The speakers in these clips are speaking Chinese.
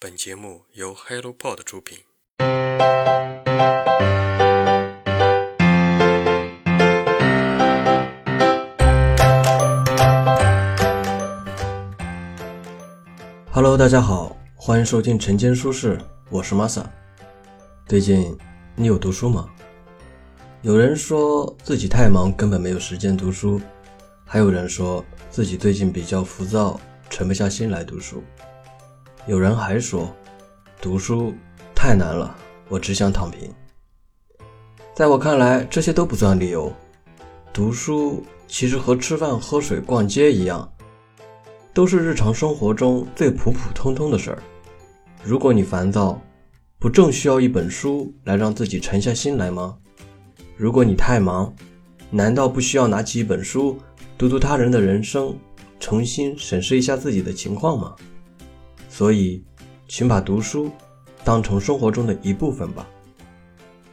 本节目由 HelloPod 出品。Hello，大家好，欢迎收听晨间书适，我是 Masa。最近你有读书吗？有人说自己太忙，根本没有时间读书；还有人说自己最近比较浮躁，沉不下心来读书。有人还说，读书太难了，我只想躺平。在我看来，这些都不算理由。读书其实和吃饭、喝水、逛街一样，都是日常生活中最普普通通的事儿。如果你烦躁，不正需要一本书来让自己沉下心来吗？如果你太忙，难道不需要拿起一本书，读读他人的人生，重新审视一下自己的情况吗？所以，请把读书当成生活中的一部分吧。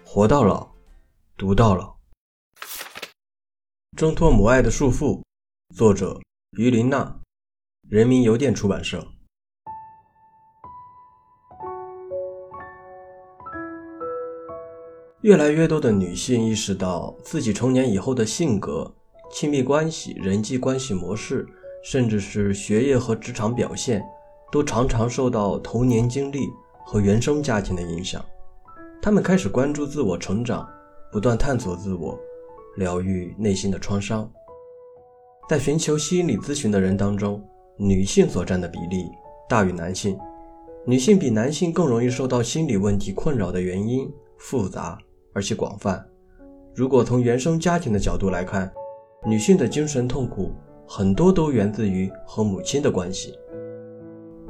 活到老，读到老。挣脱母爱的束缚，作者于琳娜，人民邮电出版社。越来越多的女性意识到，自己成年以后的性格、亲密关系、人际关系模式，甚至是学业和职场表现。都常常受到童年经历和原生家庭的影响，他们开始关注自我成长，不断探索自我，疗愈内心的创伤。在寻求心理咨询的人当中，女性所占的比例大于男性。女性比男性更容易受到心理问题困扰的原因复杂而且广泛。如果从原生家庭的角度来看，女性的精神痛苦很多都源自于和母亲的关系。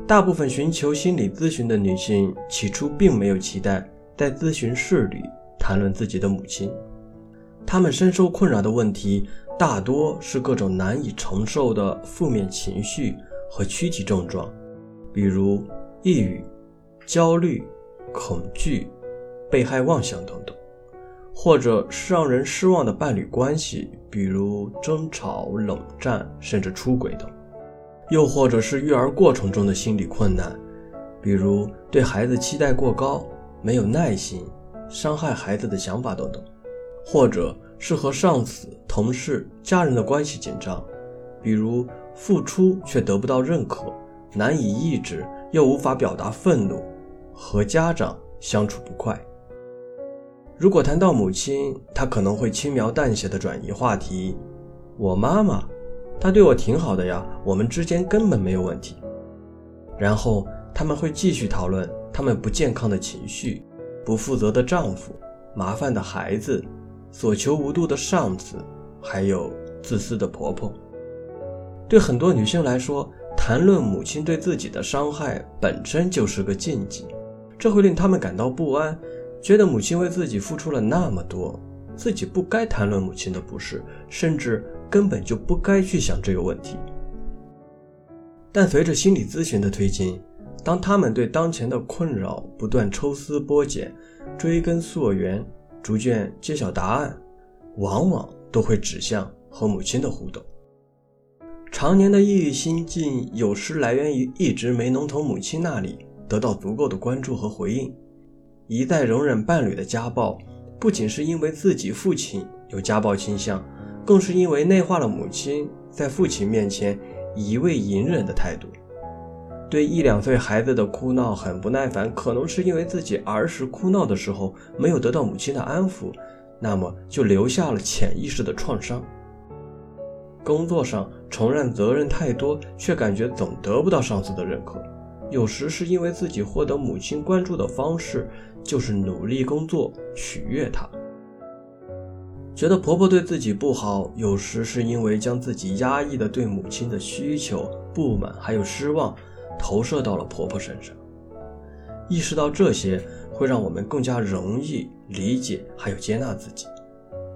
大部分寻求心理咨询的女性起初并没有期待在咨询室里谈论自己的母亲，她们深受困扰的问题大多是各种难以承受的负面情绪和躯体症状，比如抑郁、焦虑、恐惧、被害妄想等等，或者是让人失望的伴侣关系，比如争吵、冷战，甚至出轨等。又或者是育儿过程中的心理困难，比如对孩子期待过高、没有耐心、伤害孩子的想法等等；或者是和上司、同事、家人的关系紧张，比如付出却得不到认可、难以抑制又无法表达愤怒、和家长相处不快。如果谈到母亲，他可能会轻描淡写的转移话题：“我妈妈。”他对我挺好的呀，我们之间根本没有问题。然后他们会继续讨论他们不健康的情绪、不负责的丈夫、麻烦的孩子、所求无度的上司，还有自私的婆婆。对很多女性来说，谈论母亲对自己的伤害本身就是个禁忌，这会令她们感到不安，觉得母亲为自己付出了那么多，自己不该谈论母亲的不是，甚至。根本就不该去想这个问题。但随着心理咨询的推进，当他们对当前的困扰不断抽丝剥茧、追根溯源，逐渐揭晓答案，往往都会指向和母亲的互动。常年的抑郁心境，有时来源于一直没能从母亲那里得到足够的关注和回应，一再容忍伴侣的家暴，不仅是因为自己父亲有家暴倾向。更是因为内化了母亲在父亲面前一味隐忍的态度，对一两岁孩子的哭闹很不耐烦，可能是因为自己儿时哭闹的时候没有得到母亲的安抚，那么就留下了潜意识的创伤。工作上承认责任太多，却感觉总得不到上司的认可，有时是因为自己获得母亲关注的方式就是努力工作取悦她。觉得婆婆对自己不好，有时是因为将自己压抑的对母亲的需求、不满还有失望投射到了婆婆身上。意识到这些，会让我们更加容易理解还有接纳自己，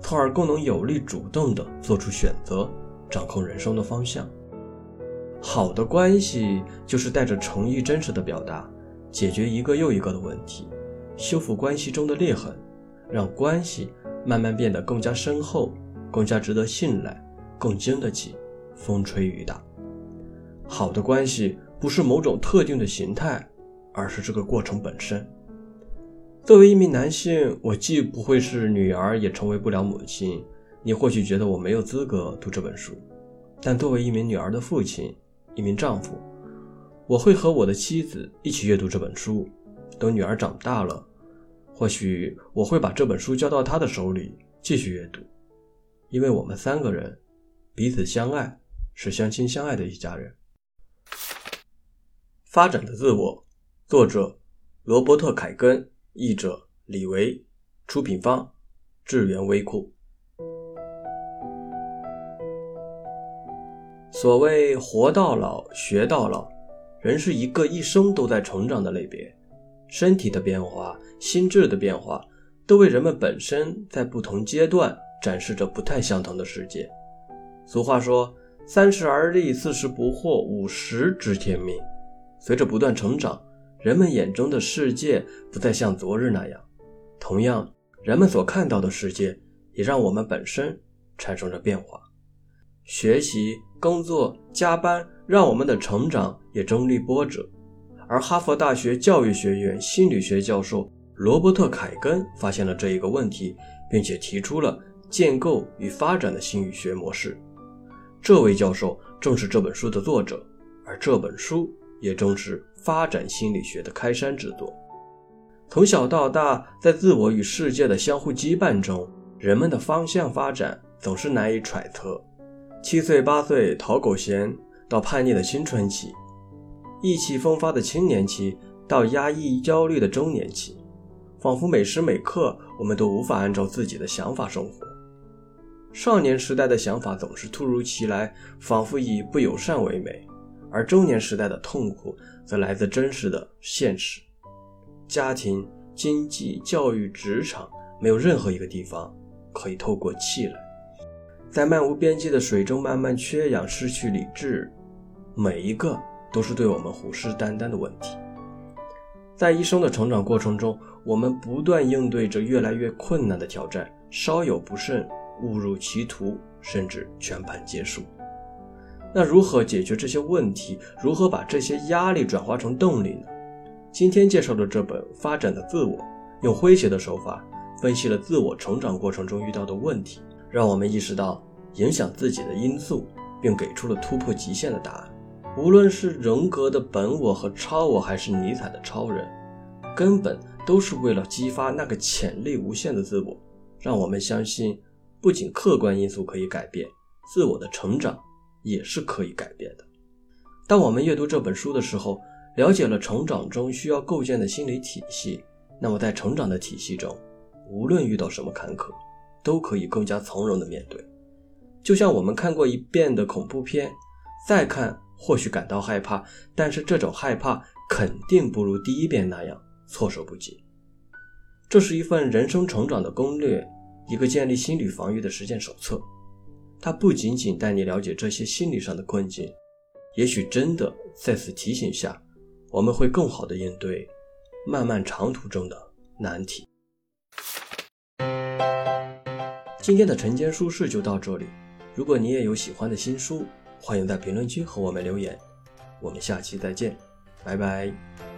从而更能有力主动地做出选择，掌控人生的方向。好的关系就是带着诚意、真实的表达，解决一个又一个的问题，修复关系中的裂痕，让关系。慢慢变得更加深厚，更加值得信赖，更经得起风吹雨打。好的关系不是某种特定的形态，而是这个过程本身。作为一名男性，我既不会是女儿，也成为不了母亲。你或许觉得我没有资格读这本书，但作为一名女儿的父亲，一名丈夫，我会和我的妻子一起阅读这本书。等女儿长大了，或许我会把这本书交到他的手里继续阅读，因为我们三个人彼此相爱，是相亲相爱的一家人。发展的自我，作者罗伯特·凯根。译者李维，出品方智源微库。所谓活到老学到老，人是一个一生都在成长的类别。身体的变化、心智的变化，都为人们本身在不同阶段展示着不太相同的世界。俗话说：“三十而立，四十不惑，五十知天命。”随着不断成长。人们眼中的世界不再像昨日那样，同样，人们所看到的世界也让我们本身产生着变化。学习、工作、加班，让我们的成长也经历波折。而哈佛大学教育学院心理学教授罗伯特·凯根发现了这一个问题，并且提出了建构与发展的心理学模式。这位教授正是这本书的作者，而这本书。也正是发展心理学的开山之作。从小到大，在自我与世界的相互羁绊中，人们的方向发展总是难以揣测。七岁八岁讨狗嫌，到叛逆的青春期；意气风发的青年期，到压抑焦虑的中年期，仿佛每时每刻我们都无法按照自己的想法生活。少年时代的想法总是突如其来，仿佛以不友善为美。而中年时代的痛苦，则来自真实的现实。家庭、经济、教育、职场，没有任何一个地方可以透过气来。在漫无边际的水中慢慢缺氧，失去理智，每一个都是对我们虎视眈眈的问题。在一生的成长过程中，我们不断应对着越来越困难的挑战，稍有不慎，误入歧途，甚至全盘皆输。那如何解决这些问题？如何把这些压力转化成动力呢？今天介绍的这本《发展的自我》，用诙谐的手法分析了自我成长过程中遇到的问题，让我们意识到影响自己的因素，并给出了突破极限的答案。无论是人格的本我和超我，还是尼采的超人，根本都是为了激发那个潜力无限的自我，让我们相信，不仅客观因素可以改变自我的成长。也是可以改变的。当我们阅读这本书的时候，了解了成长中需要构建的心理体系，那么在成长的体系中，无论遇到什么坎坷，都可以更加从容的面对。就像我们看过一遍的恐怖片，再看或许感到害怕，但是这种害怕肯定不如第一遍那样措手不及。这是一份人生成长的攻略，一个建立心理防御的实践手册。它不仅仅带你了解这些心理上的困境，也许真的在此提醒下，我们会更好的应对漫漫长途中的难题。今天的晨间书事就到这里，如果你也有喜欢的新书，欢迎在评论区和我们留言。我们下期再见，拜拜。